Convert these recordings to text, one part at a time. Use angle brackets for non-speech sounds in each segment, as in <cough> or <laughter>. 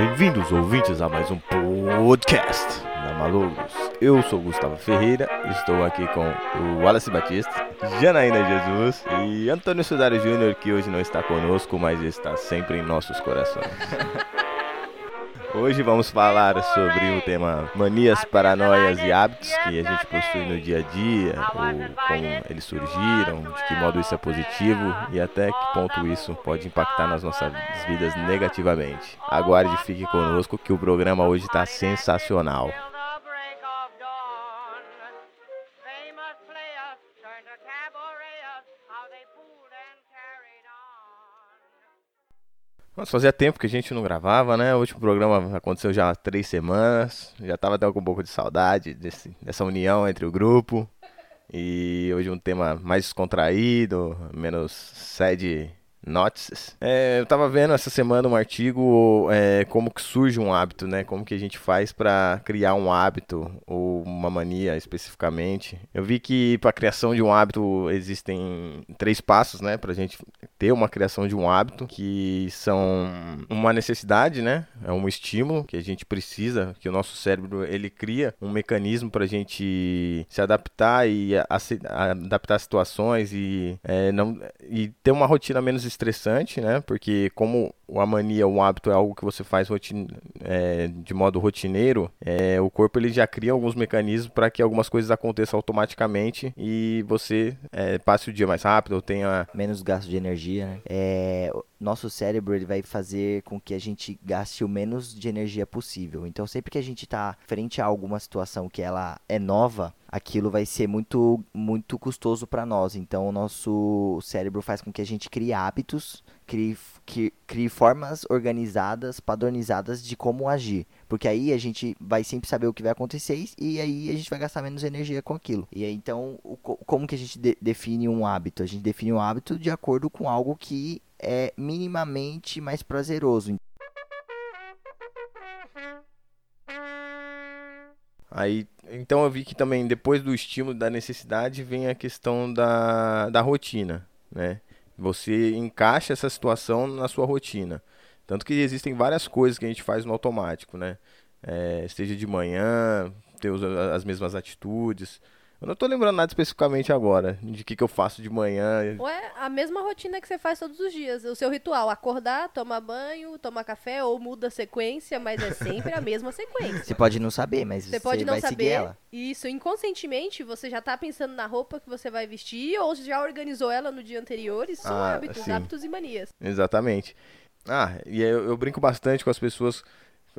Bem-vindos, ouvintes, a mais um podcast da Malogros. Eu sou Gustavo Ferreira, estou aqui com o Wallace Batista, Janaína Jesus e Antônio Sudário Júnior, que hoje não está conosco, mas está sempre em nossos corações. <laughs> Hoje vamos falar sobre o tema manias, paranoias e hábitos que a gente possui no dia a dia, ou como eles surgiram, de que modo isso é positivo e até que ponto isso pode impactar nas nossas vidas negativamente. Aguarde e fique conosco que o programa hoje está sensacional. Mas fazia tempo que a gente não gravava, né? O último programa aconteceu já há três semanas. Já tava até com um pouco de saudade desse, dessa união entre o grupo. E hoje um tema mais descontraído, menos sede notices. É, eu tava vendo essa semana um artigo é, como que surge um hábito, né? Como que a gente faz para criar um hábito ou uma mania especificamente. Eu vi que para criação de um hábito existem três passos, né? Pra gente ter uma criação de um hábito que são uma necessidade, né? É um estímulo que a gente precisa, que o nosso cérebro ele cria um mecanismo para a gente se adaptar e a, a, adaptar situações e é, não e ter uma rotina menos estressante, né? Porque como a mania, o hábito é algo que você faz é, de modo rotineiro, é, o corpo ele já cria alguns mecanismos para que algumas coisas aconteçam automaticamente e você é, passe o dia mais rápido ou tenha menos gasto de energia. Né? Nosso cérebro ele vai fazer com que a gente gaste o menos de energia possível. Então sempre que a gente está frente a alguma situação que ela é nova, aquilo vai ser muito muito custoso para nós. Então o nosso cérebro faz com que a gente crie hábitos crie, crie, crie formas organizadas, padronizadas de como agir. Porque aí a gente vai sempre saber o que vai acontecer e aí a gente vai gastar menos energia com aquilo. E aí, então, o, como que a gente de, define um hábito? A gente define um hábito de acordo com algo que é minimamente mais prazeroso. Aí, então eu vi que também depois do estímulo da necessidade vem a questão da, da rotina, né? Você encaixa essa situação na sua rotina. Tanto que existem várias coisas que a gente faz no automático, né? É, seja de manhã, ter as mesmas atitudes. Eu não tô lembrando nada especificamente agora de que, que eu faço de manhã. Ué, a mesma rotina que você faz todos os dias. O seu ritual, acordar, tomar banho, tomar café ou muda a sequência, mas é sempre a mesma sequência. Você pode não saber, mas você, você pode não vai saber. seguir ela. Isso, inconscientemente você já tá pensando na roupa que você vai vestir ou já organizou ela no dia anterior. Isso são Ah, hábitos, sim. hábitos e manias. Exatamente. Ah, e eu, eu brinco bastante com as pessoas.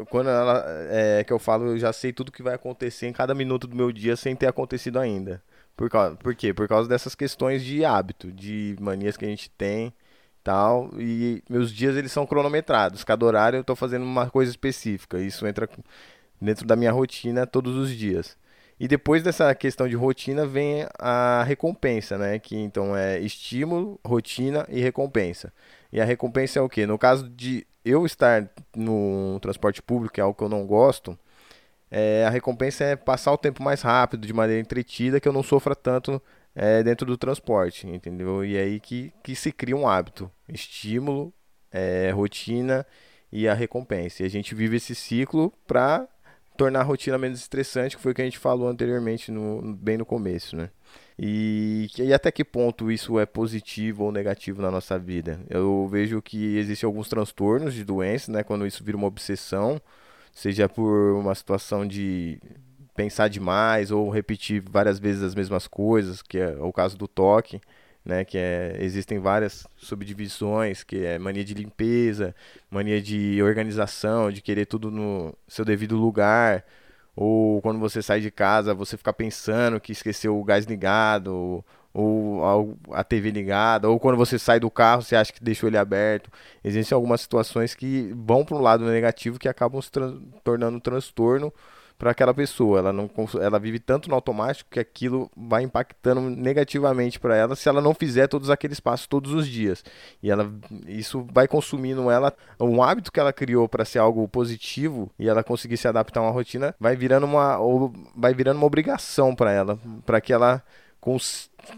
Quando ela, é, que eu falo, eu já sei tudo que vai acontecer em cada minuto do meu dia sem ter acontecido ainda. Por, causa, por quê? Por causa dessas questões de hábito, de manias que a gente tem tal. E meus dias eles são cronometrados. Cada horário eu tô fazendo uma coisa específica. Isso entra dentro da minha rotina todos os dias. E depois dessa questão de rotina vem a recompensa, né? Que então é estímulo, rotina e recompensa. E a recompensa é o quê? No caso de eu estar no transporte público, que é algo que eu não gosto, é, a recompensa é passar o tempo mais rápido, de maneira entretida, que eu não sofra tanto é, dentro do transporte, entendeu? E aí que, que se cria um hábito. Estímulo, é, rotina e a recompensa. E a gente vive esse ciclo para tornar a rotina menos estressante, que foi o que a gente falou anteriormente, no, bem no começo, né? E, e até que ponto isso é positivo ou negativo na nossa vida? Eu vejo que existem alguns transtornos de doenças, né? Quando isso vira uma obsessão, seja por uma situação de pensar demais ou repetir várias vezes as mesmas coisas, que é o caso do toque, né, que é, existem várias subdivisões, que é mania de limpeza, mania de organização, de querer tudo no seu devido lugar, ou quando você sai de casa, você ficar pensando que esqueceu o gás ligado, ou, a TV ligada, ou quando você sai do carro, você acha que deixou ele aberto. Existem algumas situações que vão para um lado negativo que acabam se tornando um transtorno para aquela pessoa. Ela não ela vive tanto no automático que aquilo vai impactando negativamente para ela se ela não fizer todos aqueles passos todos os dias. E ela isso vai consumindo ela um hábito que ela criou para ser algo positivo e ela conseguir se adaptar a uma rotina, vai virando uma vai virando uma obrigação para ela, para que ela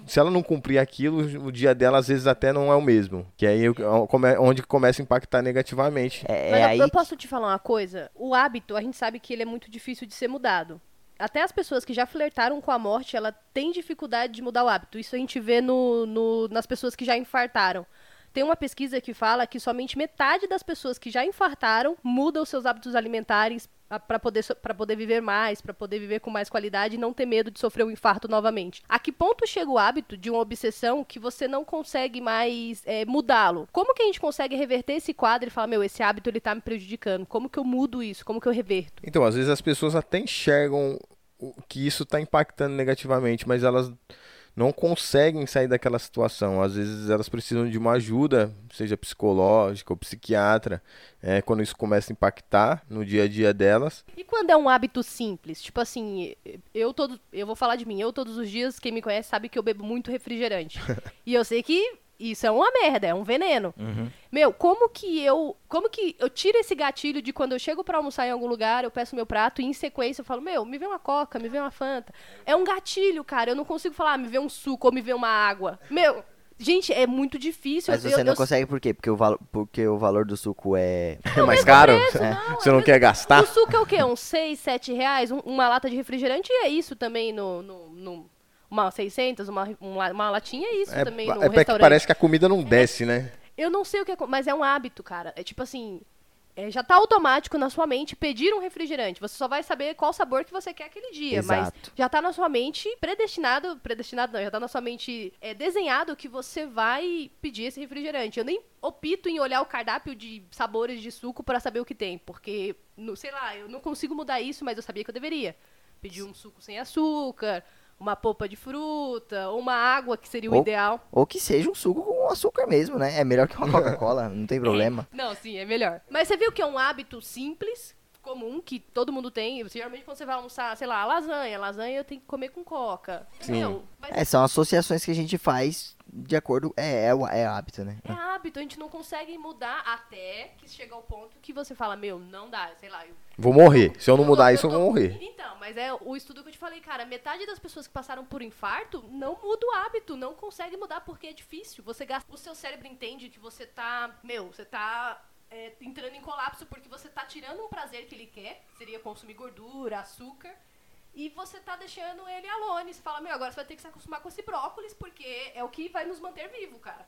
se ela não cumprir aquilo, o dia dela às vezes até não é o mesmo. Que aí eu- come- onde começa a impactar negativamente. É, Mas é eu- aí eu, posso te falar uma coisa? O hábito, a gente sabe que ele é muito difícil de ser mudado. Até as pessoas que já flertaram com a morte, ela tem dificuldade de mudar o hábito. Isso a gente vê no, no- nas pessoas que já infartaram. Tem uma pesquisa que fala que somente metade das pessoas que já infartaram mudam os seus hábitos alimentares para poder, pra poder viver mais, para poder viver com mais qualidade e não ter medo de sofrer um infarto novamente. A que ponto chega o hábito de uma obsessão que você não consegue mais é, mudá-lo? Como que a gente consegue reverter esse quadro e falar, meu, esse hábito ele tá me prejudicando? Como que eu mudo isso? Como que eu reverto? Então, às vezes as pessoas até enxergam que isso está impactando negativamente, mas elas não conseguem sair daquela situação. Às vezes elas precisam de uma ajuda, seja psicológica ou psiquiatra, é, quando isso começa a impactar no dia a dia delas. E quando é um hábito simples? Tipo assim, eu todo, eu vou falar de mim, eu todos os dias, quem me conhece sabe que eu bebo muito refrigerante. <laughs> e eu sei que isso é uma merda, é um veneno. Meu, como que eu, como que eu tiro esse gatilho de quando eu chego pra almoçar em algum lugar, eu peço meu prato e em sequência eu falo, meu, me vê uma coca, me vê uma fanta. É um gatilho, cara, eu não consigo falar, ah, me vê um suco ou me vê uma água. Meu, gente, é muito difícil. Mas Eu- você eu- não eu- consegue por quê? Porque o, valo, porque o valor do suco é. É mais caro? preço, não, Você é não mesmo- quer gastar? O suco é o quê? Uns 6, 7 reais? Um- uma lata de refrigerante é isso também no... no, no- uma 600, uma, uma, uma latinha é isso É, também no é restaurante. parece que a comida não desce, né? Eu não sei o que é, mas é um hábito, cara. É tipo assim, é, já tá automático na sua mente pedir um refrigerante. Você só vai saber qual sabor que você quer aquele dia, mas Exato. já tá na sua mente predestinado, predestinado não, já tá na sua mente é, desenhado que você vai pedir esse refrigerante. Eu nem opto em olhar o cardápio de sabores de suco pra saber o que tem, porque, no- sei lá, eu não consigo mudar isso, mas eu sabia que eu deveria. Pedir um suco sem açúcar, uma polpa de fruta, ou uma água, que seria o Ou- ideal. Ou que seja um suco com açúcar mesmo, né? É melhor que uma <laughs> Coca-Cola, não tem problema. <laughs> Não, sim, é melhor. Mas você viu que é um hábito simples, comum, que todo mundo tem. Geralmente quando você vai almoçar, sei lá, lasanha. Lasanha eu tenho que comer com coca. Sim. Meu, mas É, são associações que a gente faz de acordo. É, é, o- é hábito, né? é hábito, a gente não consegue mudar até que chega ao ponto que você fala, meu, não dá, sei lá. Eu, Vou morrer. Se eu não eu- mudar isso, eu tô- vou morrer. Então, mas é o estudo que eu te falei, cara, metade das pessoas que passaram por infarto não muda o hábito, não consegue mudar porque é difícil. Você gasta, o seu cérebro entende que você tá, meu, você tá é, entrando em colapso porque você tá tirando um prazer que ele quer, que seria consumir gordura, açúcar, e você tá deixando ele alone. Você fala, meu, agora você vai ter que se acostumar com esse brócolis porque é o que vai nos manter vivo, cara.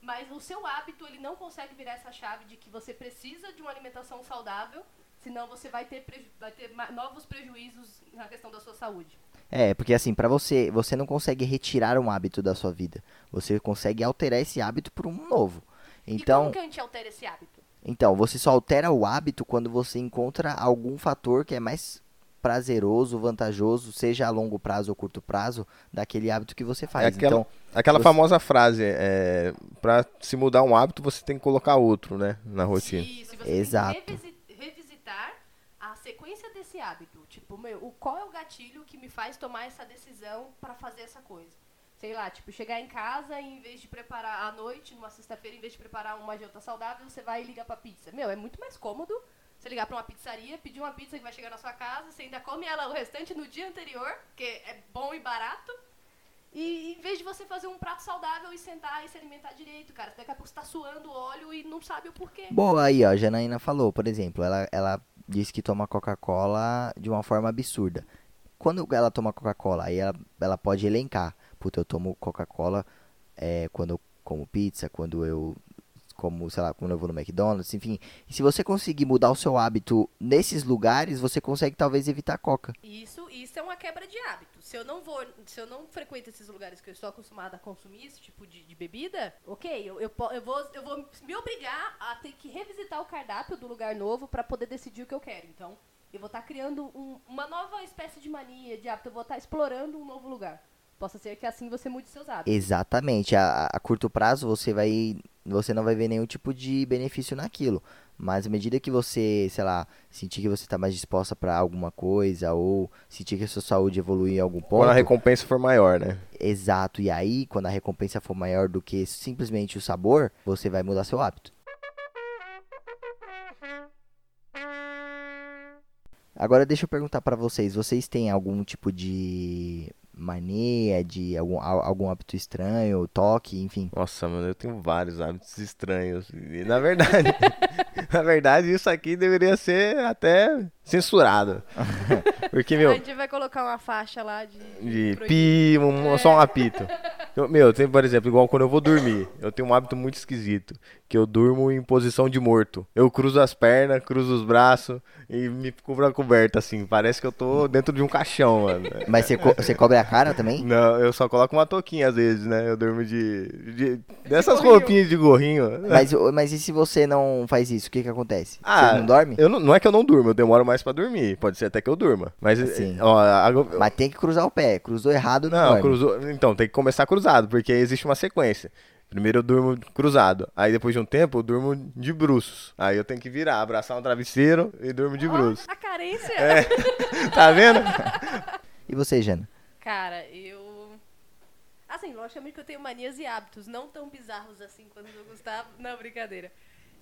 Mas o seu hábito, ele não consegue virar essa chave de que você precisa de uma alimentação saudável, senão você vai ter, vai ter novos prejuízos na questão da sua saúde. É, porque assim, pra você, você não consegue retirar um hábito da sua vida. Você consegue alterar esse hábito por um novo. e Então, como que a gente altera esse hábito? então, você só altera o hábito quando você encontra algum fator que é mais prazeroso, vantajoso, seja a longo prazo ou curto prazo, daquele hábito que você faz. É aquela, Então, aquela você- famosa frase, é, para se mudar um hábito, você tem que colocar outro, né, na rotina. Se, se você Exato. tem que revisi- revisitar a sequência desse hábito. Tipo, meu, o, qual é o gatilho que me faz tomar essa decisão pra fazer essa coisa? Sei lá, tipo, chegar em casa e em vez de preparar à noite, numa sexta-feira, em vez de preparar uma janta saudável, você vai e liga pra pizza. Meu, é muito mais cômodo você ligar pra uma pizzaria, pedir uma pizza que vai chegar na sua casa, você ainda come ela o restante no dia anterior, que é bom e barato. E em vez de você fazer um prato saudável e sentar e se alimentar direito, cara, daqui a pouco você tá suando óleo e não sabe o porquê. bom, aí ó, a Janaína falou, por exemplo, ela, ela disse que toma Coca-Cola de uma forma absurda. Quando ela toma Coca-Cola, aí ela, ela pode elencar. Puta, eu tomo Coca-Cola é, quando eu como pizza, quando eu como, sei lá, quando eu vou no McDonald's, enfim. E se você conseguir mudar o seu hábito nesses lugares, você consegue talvez evitar a Coca. Isso, isso é uma quebra de hábito. Se eu não vou, se eu não frequento esses lugares que eu estou acostumada a consumir esse tipo de, de bebida, ok, eu, eu, eu vou, eu vou me obrigar a ter que revisitar o cardápio do lugar novo para poder decidir o que eu quero. Então, eu vou estar criando um- uma nova espécie de mania, de hábito, eu vou estar explorando um novo lugar. Possa ser que assim você mude seus hábitos. Exatamente. A, a curto prazo você vai. Você não vai ver nenhum tipo de benefício naquilo. Mas à medida que você, sei lá, sentir que você está mais disposta para alguma coisa, ou sentir que a sua saúde evoluiu em algum ponto. Quando a recompensa for maior, né? Exato. E aí, quando a recompensa for maior do que simplesmente o sabor, você vai mudar seu hábito. Agora deixa eu perguntar pra vocês, vocês têm algum tipo de mania, de algum, al- algum hábito estranho, toque, enfim. Nossa, mano, eu tenho vários hábitos estranhos. E na verdade, <laughs> <laughs> na verdade, isso aqui deveria ser até censurado. <laughs> Porque, A meu, gente vai colocar uma faixa lá de. de pi, um, só um apito. Eu- meu, tem, por exemplo, igual quando eu vou dormir, eu tenho um hábito muito esquisito, que eu durmo em posição de morto. Eu cruzo as pernas, cruzo os braços e me cubro a coberta, assim. Parece que eu tô dentro de um caixão, mano. Mas você, co- você cobre a cara também? Não, eu só coloco uma touquinha às vezes, né? Eu durmo de. de dessas gorrinho. roupinhas de gorrinho. Mas, mas e se você não faz isso, o que que acontece? Ah, você não dorme? Eu não, não é que eu não durmo, eu demoro mais pra dormir. Pode ser até que eu durma. Mas, Sim. ó, a- Mas tem que cruzar o pé. Cruzou errado, não, Não, dorme. cruzou. Então, tem que começar cruzado, porque existe uma sequência. Primeiro eu durmo cruzado. Aí depois de um tempo eu durmo de bruços. Aí eu tenho que virar, abraçar um travesseiro e durmo de Ó, bruços. a carência. É. <laughs> Tá vendo? <laughs> E você, Jana? Cara, eu. Assim, logicamente que eu tenho manias e hábitos, não tão bizarros assim quanto o do Gustavo. Não, brincadeira.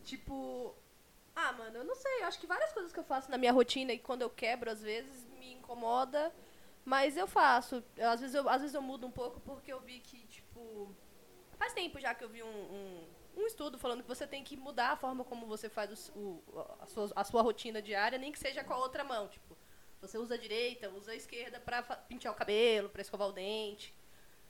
Tipo. Ah, mano, eu não sei. Eu acho que várias coisas que eu faço na minha rotina e quando eu quebro, às vezes, me incomoda. Mas eu faço. Eu, às, vezes eu, às vezes eu mudo um pouco porque eu vi que, tipo. Faz tempo já que eu vi um, um, um estudo falando que você tem que mudar a forma como você faz o o, a, sua, a sua rotina diária, nem que seja com a outra mão. Tipo, você usa a direita, usa a esquerda pra fa- pentear o cabelo, pra escovar o dente,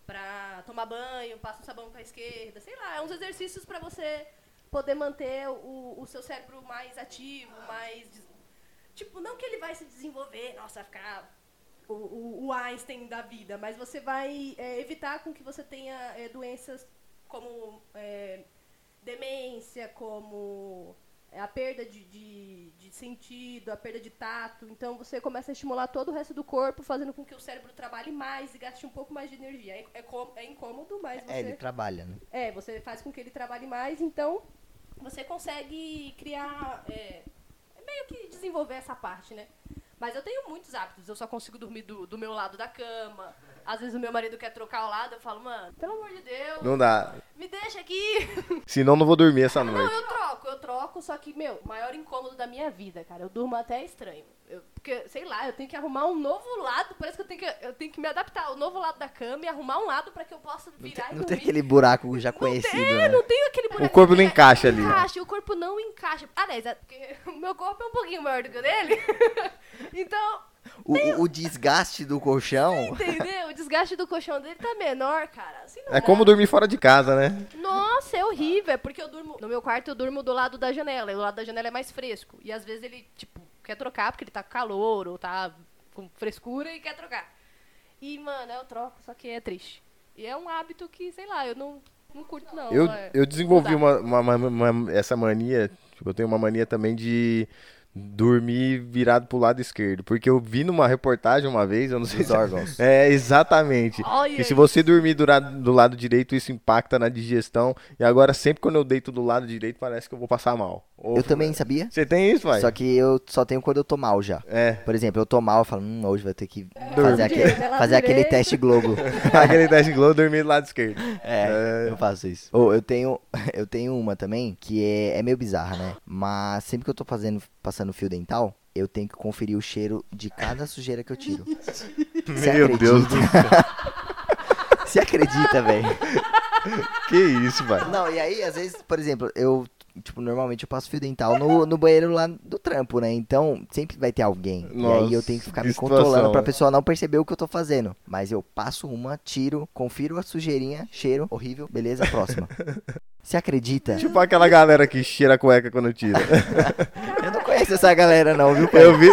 pra tomar banho, passa o sabão com a esquerda, sei lá, é uns exercícios pra você poder manter o, o seu cérebro mais ativo, mais. Tipo, não que ele vai se desenvolver, nossa, ficar o, o, o Einstein da vida, mas você vai é, evitar com que você tenha é, doenças como é, demência, como a perda de, de, de sentido, a perda de tato. Então você começa a estimular todo o resto do corpo, fazendo com que o cérebro trabalhe mais e gaste um pouco mais de energia. É, é, é incômodo, mas você. É, ele trabalha, né? É, você faz com que ele trabalhe mais, então você consegue criar. É, é meio que desenvolver essa parte, né? Mas eu tenho muitos hábitos, eu só consigo dormir do, do meu lado da cama. Às vezes o meu marido quer trocar o lado, eu falo, mano, pelo amor de Deus, Não dá. me deixa aqui. <laughs> Senão não vou dormir essa Não, noite. eu troco, eu troco, só que, meu, o maior incômodo da minha vida, cara, eu durmo até estranho. Eu- porque, sei lá, eu tenho que arrumar um novo lado, parece que eu tenho que, eu tenho que me adaptar ao novo lado da cama e arrumar um lado pra que eu possa Não virar tem, e não tem aquele buraco já Não conhecido, tem, né? não tem aquele buraco. corpo não encaixa ali, né? Encaixa, o corpo não encaixa. Aliás, é porque <laughs> o meu corpo é um pouquinho maior do que o dele. <laughs> então, O, o- o desgaste do colchão. entendeu? O desgaste do colchão dele tá menor, cara. Assim não É dá. como dormir fora de casa, né? Nossa, é horrível. É porque eu durmo. No meu quarto eu durmo do lado da janela. E o lado da janela é mais fresco. E às vezes ele, tipo, quer trocar porque ele tá com calor ou tá com frescura e quer trocar. E, mano, eu troco, só que é triste. E é um hábito que, sei lá, eu não, não curto, não. Eu, é. eu desenvolvi uma, uma- uma- uma- essa mania. Tipo, eu tenho uma mania também de dormir virado pro lado esquerdo. Porque eu vi numa reportagem uma vez, eu não sei Dos se. órgãos. <laughs> É, exatamente. Olha Que se isso. você dormir do lado, do lado direito, isso impacta na digestão. E agora, sempre quando eu deito do lado direito, parece que eu vou passar mal. Eu também sabia. Você tem isso, pai? Só que eu só tenho quando eu tô mal já. É. Por exemplo, eu tô mal, eu falo, hum, hoje vai ter que Dormir. fazer, aquele, fazer <laughs> aquele teste Globo. Aquele teste glow, dormir do lado esquerdo. É, eu faço isso. Ou eu tenho, <laughs> eu tenho uma também que é, é meio bizarra, né? Mas sempre que eu tô fazendo, passando fio dental, eu tenho que conferir o cheiro de cada sujeira que eu tiro. <laughs> Meu acredita? Deus do <laughs> céu. Você acredita, velho? <laughs> Que isso, pai? Não, e aí, às vezes, por exemplo, eu, tipo, normalmente eu passo fio dental no, no banheiro lá do trampo, né? Então, sempre vai ter alguém. e aí eu Nossa, tenho que ficar que me controlando situação. pra pessoa não perceber o que eu tô fazendo. Mas eu passo uma, tiro, confiro a sujeirinha, cheiro, horrível, beleza, próxima. Você acredita? Tipo aquela galera que cheira a cueca quando tira. Eu não conheço essa galera não, viu, pai? Eu vi.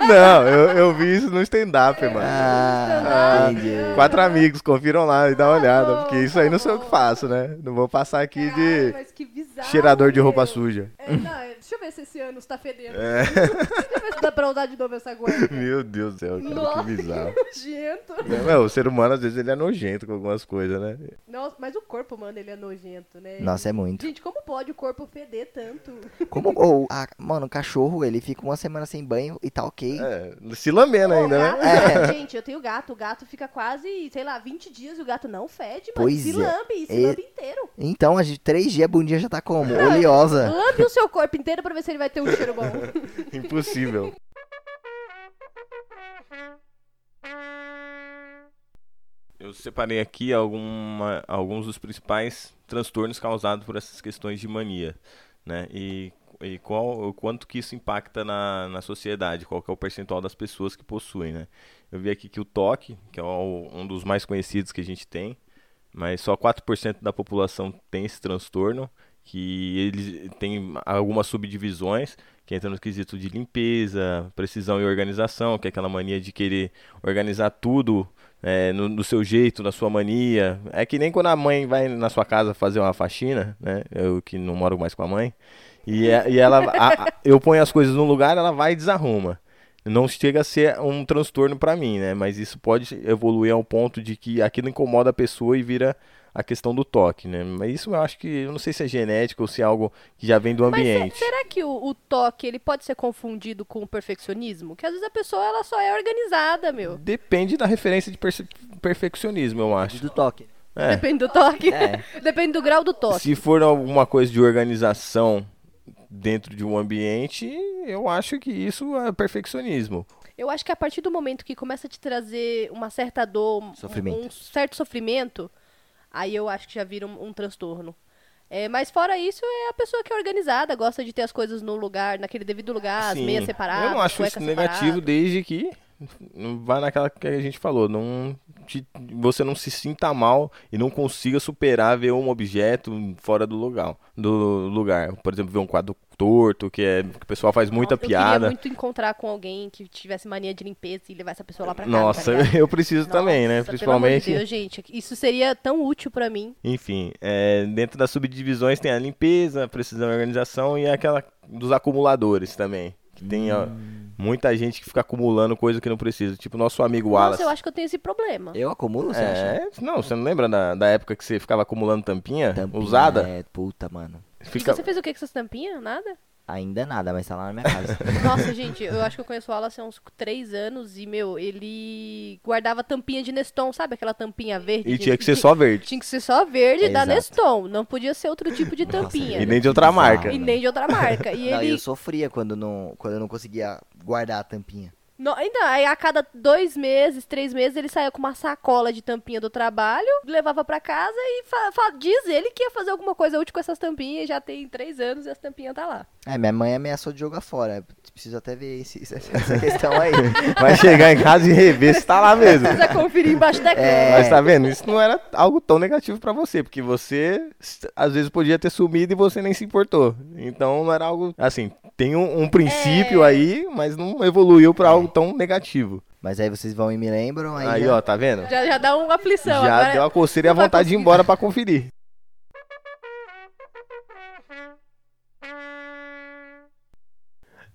Não, eu, eu vi isso no stand-up, mano. Ah, Ah, entendi. Quatro amigos, confiram lá e dá uma olhada. Porque isso aí não sei o que faço, né? Não vou passar aqui Caralho, de mas que bizarro, cheirador de roupa suja. É, não, é, deixa eu ver se esse ano tá fedendo. É. Deixa eu ver se dá pra usar de novo essa guarda. <laughs> Meu Deus do céu, cara, Nossa, que bizarro. nojento. Meu, o ser humano às vezes ele é nojento com algumas coisas, né? Nossa, mas o corpo, mano, ele é nojento, né? Nossa, é muito. Gente, como pode o corpo feder tanto? Como, ou, ah, mano, o cachorro, ele fica uma semana sem banho e tá ok. É, se lambendo ainda, né? gato, É. Gente, eu tenho gato. O gato fica quase, sei lá, 20 dias e o gato não fede, mano. Pois se é. lambe, se É. lambe inteiro. Então, a gente, três dias, bom dia já tá como? Oleosa. Lambe o seu corpo inteiro pra ver se ele vai ter um cheiro bom. <laughs> Impossível. Eu separei aqui alguma, alguns dos principais transtornos causados por essas questões de mania, né? E, e qual, o quanto que isso impacta na, na sociedade, qual que é o percentual das pessoas que possuem, né? Eu vi aqui que o toque, que é o, um dos mais conhecidos que a gente tem, mas só 4% da população tem esse transtorno, que eles têm algumas subdivisões, que entra no quesito de limpeza, precisão e organização, que é aquela mania de querer organizar tudo é, no, do seu jeito, na sua mania. É que nem quando a mãe vai na sua casa fazer uma faxina, né? Eu que não moro mais com a mãe. E, é, e ela, a, a, eu ponho as coisas no lugar, ela vai e desarruma. Não chega a ser um transtorno para mim, né? Mas isso pode evoluir ao ponto de que aquilo incomoda a pessoa e vira a questão do toque, né? Mas isso eu acho que, eu não sei se é genético ou se é algo que já vem do ambiente. Mas será que o, o, toque ele pode ser confundido com o perfeccionismo? Que às vezes a pessoa ela só é organizada, meu. Depende da referência de perfeccionismo, eu acho. Do toque. É. Depende do toque. É. <laughs> Depende do grau do toque. Se for alguma coisa de organização dentro de um ambiente, eu acho que isso é perfeccionismo. Eu acho que a partir do momento que começa a te trazer uma certa dor, sofrimento. um certo sofrimento, aí eu acho que já vira um, um transtorno. É, mas fora isso, é a pessoa que é organizada, gosta de ter as coisas no lugar, naquele devido lugar, Sim. as meias separadas. Eu não acho isso negativo desde que não vai naquela que a gente falou, não te, você não se sinta mal e não consiga superar ver um objeto fora do lugar, do lugar. Por exemplo, ver um quadro torto, que, é, que o pessoal faz muita Nossa, piada. Eu queria muito encontrar com alguém que tivesse mania de limpeza e levar essa pessoa lá pra casa. Nossa, tá <laughs> eu preciso Nossa, também, né? Principalmente. Pelo amor de Deus, gente, isso seria tão útil para mim. Enfim, é, dentro das subdivisões tem a limpeza, a precisão e organização e aquela dos acumuladores também. Que tem hum. ó, muita gente que fica acumulando coisa que não precisa. Tipo nosso amigo Nossa, Wallace. eu acho que eu tenho esse problema. Eu acumulo, você é, acha? Não, você não lembra da, da época que você ficava acumulando tampinha, tampinha usada? É, puta, mano. Fica... E você fez o que com essas tampinhas? Nada? Ainda nada, mas tá lá na minha casa. <laughs> Nossa, gente, eu acho que eu conheço o Wallace há uns três anos e, meu, ele guardava tampinha de Neston, sabe? Aquela tampinha verde. E tinha que ser só verde. Tinha que ser só verde é, da exato. Neston. Não podia ser outro tipo de <laughs> tampinha. Nossa, e nem de outra marca. E nem de outra marca. E não, ele... eu sofria quando, não, quando eu não conseguia guardar a tampinha. Não, ainda, aí a cada dois meses, três meses, ele saía com uma sacola de tampinha do trabalho, levava para casa e diz ele que ia fazer alguma coisa útil com essas tampinhas. Já tem três anos e as tampinhas tá lá. É, minha mãe ameaçou de jogar fora. Preciso até ver esse, <laughs> essa questão aí. Vai chegar em casa e rever se tá lá mesmo. Precisa conferir embaixo da cama. É... Mas tá vendo? Isso não era algo tão negativo para você, porque você às vezes podia ter sumido e você nem se importou. Então não era algo assim, tem um, um princípio é... aí, mas não evoluiu para algo tão negativo. Mas aí vocês vão e me lembram. Aí, aí já... ó, tá vendo? Já, já dá uma aflição. Já agora... deu a coceira e a vontade de ir embora para conferir.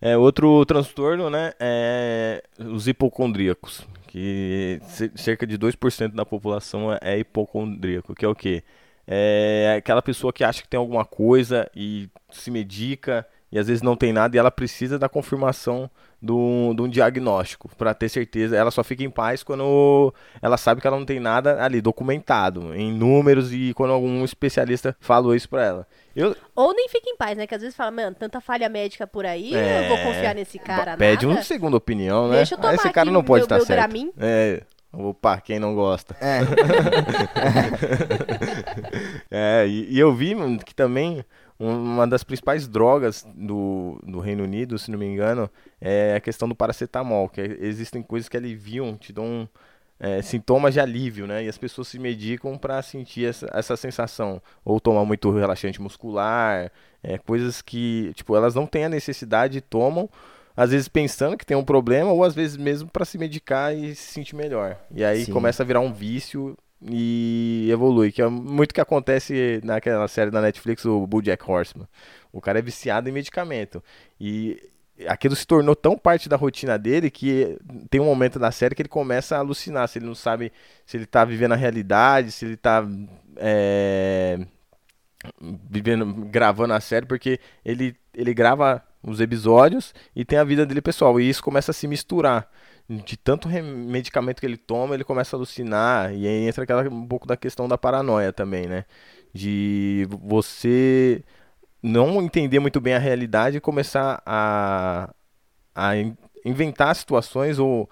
É, outro transtorno, né, é os hipocondríacos, que cerca de 2% da população é hipocondríaco, que é o quê? É aquela pessoa que acha que tem alguma coisa e se medica e às vezes não tem nada e ela precisa da confirmação de um diagnóstico para ter certeza. Ela só fica em paz quando ela sabe que ela não tem nada ali documentado em números e quando algum especialista falou isso para ela. Eu... Ou nem fica em paz, né? Que às vezes fala, mano, tanta falha médica por aí, é... eu vou confiar nesse cara. Pede nada. uma segunda opinião, né? Deixa eu tomar Esse cara não pode meu, estar meu certo. Dramin. É. Opa, quem não gosta. É. <laughs> <laughs> é, e, e, eu vi que também uma das principais drogas do, do Reino Unido, se não me engano, é a questão do paracetamol, que existem coisas que aliviam, te dão é, sintomas de alívio, né? E as pessoas se medicam para sentir essa, essa sensação. Ou tomar muito relaxante muscular, é, coisas que, tipo, elas não têm a necessidade e tomam, às vezes pensando que tem um problema, ou às vezes mesmo para se medicar e se sentir melhor. E aí Sim. começa a virar um vício e evolui, que é muito que acontece naquela série da Netflix, o BoJack Horseman. O cara é viciado em medicamento e aquilo se tornou tão parte da rotina dele que tem um momento da série que ele começa a alucinar, se ele não sabe se ele tá vivendo a realidade, se ele tá é, vivendo, gravando a série, porque ele, ele grava os episódios e tem a vida dele pessoal, e isso começa a se misturar de tanto medicamento que ele toma, ele começa a alucinar. E aí entra aquela, um pouco da questão da paranoia também, né? De você não entender muito bem a realidade e começar a, a inventar situações ou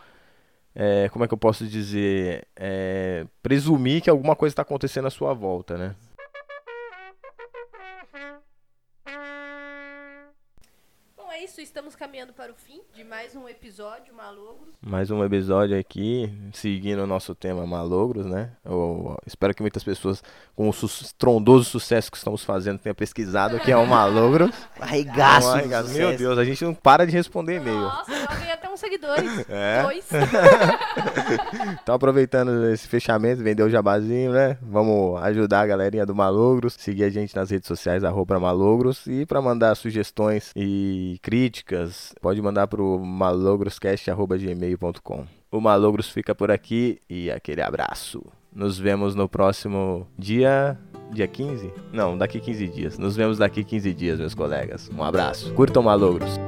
é, como é que eu posso dizer, é, presumir que alguma coisa está acontecendo à sua volta, né? Estamos caminhando para o fim de mais um episódio Malogros. Mais um episódio aqui, seguindo o nosso tema Malogros, né? Eu espero que muitas pessoas, com o su trondoso sucesso que estamos fazendo, tenham pesquisado o que é o Malogros. Arregaço, <laughs> um arregaço. Meu Deus, a gente não para de responder e-mail. Nossa, eu ganhei até uns seguidores. <laughs> É? Dois. <laughs> então, aproveitando esse fechamento, vender o jabazinho, né? Vamos ajudar a galerinha do Malogros. Seguir a gente nas redes sociais, arroba Malogros. E para mandar sugestões e críticas, pode mandar pro malogroscast.gmail.com. O Malogros fica por aqui e aquele abraço. Nos vemos no próximo dia. Dia 15? Não, daqui 15 dias. Nos vemos daqui 15 dias, meus colegas. Um abraço. Curtam Malogros.